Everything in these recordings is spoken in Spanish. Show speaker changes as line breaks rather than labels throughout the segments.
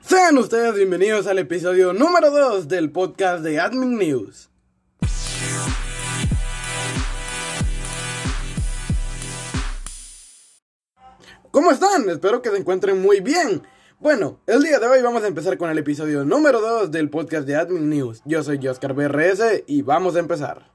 Sean ustedes bienvenidos al episodio número 2 del podcast de Admin News. ¿Cómo están? Espero que se encuentren muy bien. Bueno, el día de hoy vamos a empezar con el episodio número 2 del podcast de Admin News. Yo soy Oscar BRS y vamos a empezar.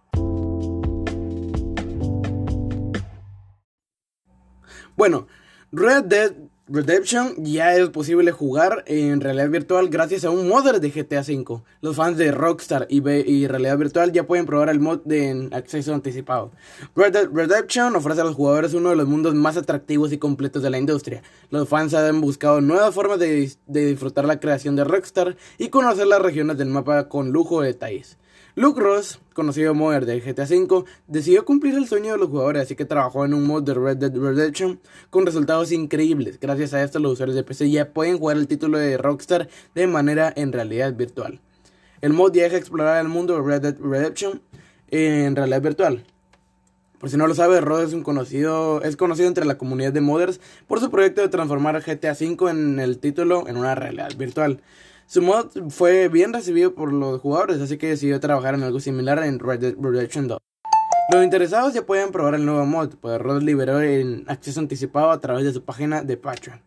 Bueno, Red Dead Redemption ya es posible jugar en realidad virtual gracias a un modder de GTA V. Los fans de Rockstar y, realidad virtual ya pueden probar el mod de acceso anticipado. Red Redemption ofrece a los jugadores uno de los mundos más atractivos y completos de la industria. Los fans han buscado nuevas formas de, de disfrutar la creación de Rockstar y conocer las regiones del mapa con lujo de detalles. Luke Ross, conocido modder de GTA V, decidió cumplir el sueño de los jugadores, así que trabajó en un mod de Red Dead Redemption con resultados increíbles. Gracias a esto, los usuarios de PC ya pueden jugar el título de Rockstar de manera en realidad virtual. El mod deja explorar el mundo de Red Dead Redemption en realidad virtual. Por si no lo sabe, Rod es un conocido, es conocido entre la comunidad de modders por su proyecto de transformar GTA V en el título en una realidad virtual. Su mod fue bien recibido por los jugadores, así que decidió trabajar en algo similar en Red Dead Redemption 2. Los interesados ya pueden probar el nuevo mod, pues Rod liberó en acceso anticipado a través de su página de Patreon.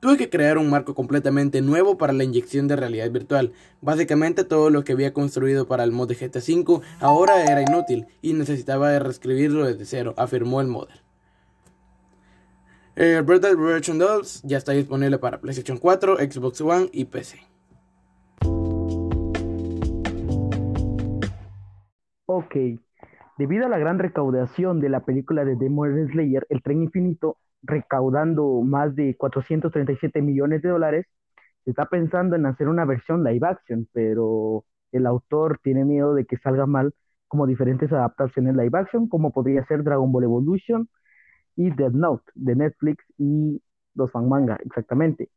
Tuve que crear un marco completamente nuevo para la inyección de realidad virtual. Básicamente todo lo que había construido para el mod de GTA V ahora era inútil y necesitaba reescribirlo desde cero, afirmó el modder. Eh, Red Dead Redemption 2 ya está disponible para PlayStation 4, Xbox One y PC.
Ok. Debido a la gran recaudación de la película de Demon Slayer, El Tren Infinito, recaudando más de 437 millones de dólares, se está pensando en hacer una versión live action, pero el autor tiene miedo de que salga mal como diferentes adaptaciones live action, como podría ser Dragon Ball Evolution y Dead Note de Netflix y los fan manga, exactamente.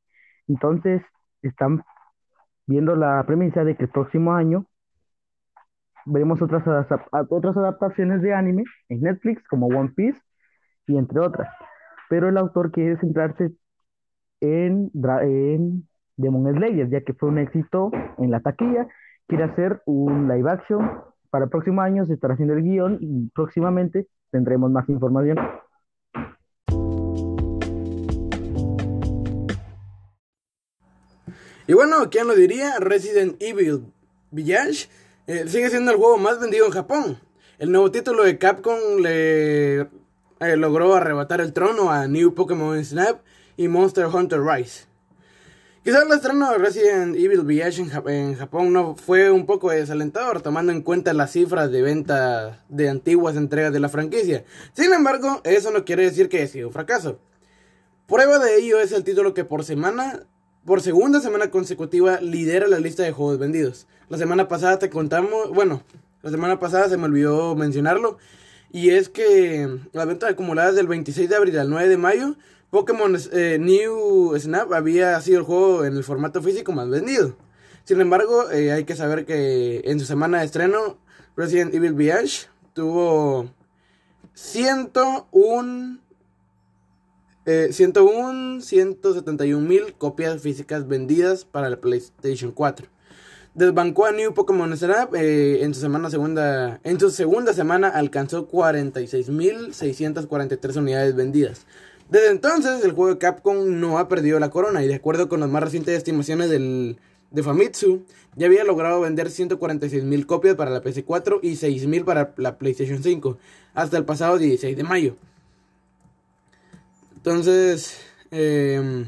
Entonces, están viendo la premisa de que el próximo año veremos otras, otras adaptaciones de anime en Netflix, como One Piece y entre otras. Pero el autor quiere centrarse en, en Demon Slayer, ya que fue un éxito en la taquilla. Quiere hacer un live action. Para el próximo año se estará haciendo el guion y próximamente tendremos más información.
Y bueno, ¿quién lo diría? Resident Evil Village eh, sigue siendo el juego más vendido en Japón. El nuevo título de Capcom le eh, logró arrebatar el trono a New Pokémon Snap y Monster Hunter Rise. Quizás el estreno de Resident Evil Village en, Japón no fue un poco desalentador, tomando en cuenta las cifras de venta de antiguas entregas de la franquicia. Sin embargo, eso no quiere decir que haya sido un fracaso. Prueba de ello es el título que por semana por segunda semana consecutiva lidera la lista de juegos vendidos. La semana pasada te contamos, bueno, la semana pasada se me olvidó mencionarlo, y es que la venta acumulada del 26 de abril al 9 de mayo, Pokémon eh, New Snap había sido el juego en el formato físico más vendido. Sin embargo, eh, hay que saber que en su semana de estreno, Resident Evil Village tuvo 101 eh, 101, 171 mil copias físicas vendidas para el PlayStation 4. Desbancó a New Pokémon Snap eh, en su semana segunda en su segunda semana alcanzó 46.643 unidades vendidas. Desde entonces el juego de Capcom no ha perdido la corona y de acuerdo con las más recientes estimaciones del, de Famitsu ya había logrado vender 146.000 copias para la PS4 y 6.000 para la PlayStation 5 hasta el pasado 16 de mayo. Entonces, eh,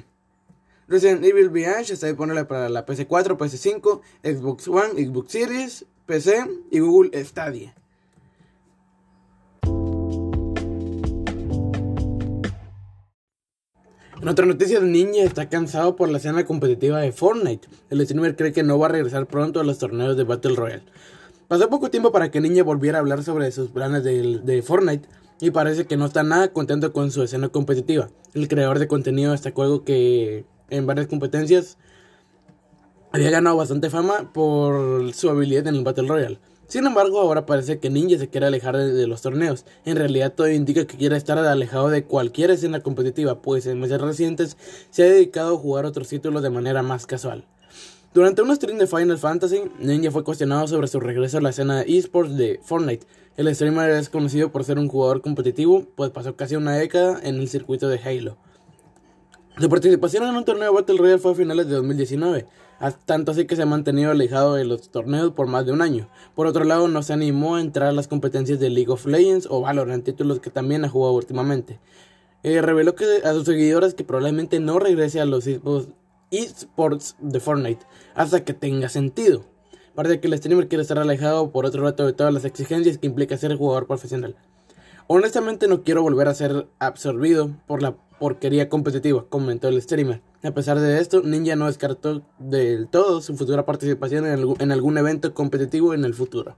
Resident Evil Village está disponible para la PS4, PS5, Xbox One, Xbox Series, PC y Google Stadia. En otra noticia, Ninja está cansado por la escena competitiva de Fortnite. El streamer cree que no va a regresar pronto a los torneos de Battle Royale. Pasó poco tiempo para que Ninja volviera a hablar sobre sus planes de, de Fortnite, y parece que no está nada contento con su escena competitiva. El creador de contenido de este juego que en varias competencias había ganado bastante fama por su habilidad en el Battle Royale. Sin embargo, ahora parece que Ninja se quiere alejar de, los torneos. En realidad, todo indica que quiere estar alejado de cualquier escena competitiva, pues en meses recientes se ha dedicado a jugar otros títulos de manera más casual. Durante un stream de Final Fantasy, Ninja fue cuestionado sobre su regreso a la escena de esports de Fortnite. El streamer es conocido por ser un jugador competitivo, pues pasó casi una década en el circuito de Halo. Su participación en un torneo Battle Royale fue a finales de 2019, tanto así que se ha mantenido alejado de los torneos por más de un año. Por otro lado, no se animó a entrar a las competencias de League of Legends o Valorant, títulos que también ha jugado últimamente. Eh, reveló que a sus seguidores que probablemente no regrese a los esports de Fortnite hasta que tenga sentido. Parece que el streamer quiere estar alejado por otro rato de todas las exigencias que implica ser jugador profesional. Honestamente no quiero volver a ser absorbido por la porquería competitiva, comentó el streamer. A pesar de esto, Ninja no descartó del todo su futura participación en, algún evento competitivo en el futuro.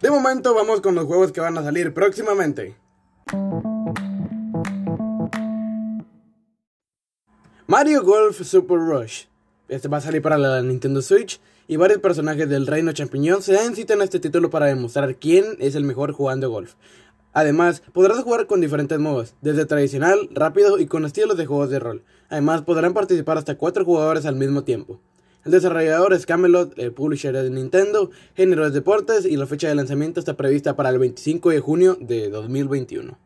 De momento vamos con los juegos que van a salir próximamente. Mario Golf Super Rush. Este va a salir para la Nintendo Switch y varios personajes del Reino Champiñón se dan cita en este título para demostrar quién es el mejor jugando golf. Además, podrás jugar con diferentes modos, desde tradicional, rápido y con estilos de juegos de rol. Además, podrán participar hasta 4 jugadores al mismo tiempo. El desarrollador es Camelot, el publisher de Nintendo, género de deportes y la fecha de lanzamiento está prevista para el 25 de junio de 2021.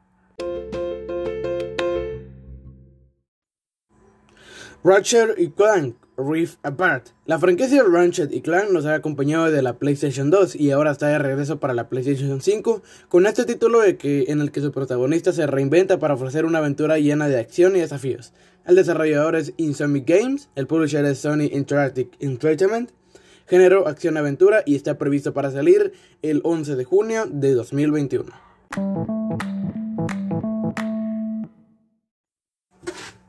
Ratchet y Clank Rift Apart. La franquicia Ratchet y Clank nos ha acompañado de la PlayStation 2 y ahora está de regreso para la PlayStation 5 con este título en el que su protagonista se reinventa para ofrecer una aventura llena de acción y desafíos. El desarrollador es Insomniac Games, el publisher es Sony Interactive Entertainment, género acción-aventura y está previsto para salir el 11 de junio de 2021.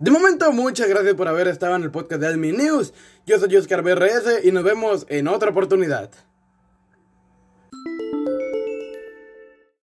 De momento, muchas gracias por haber estado en el podcast de Admin News. Yo soy Oscar BRS y nos vemos en otra oportunidad.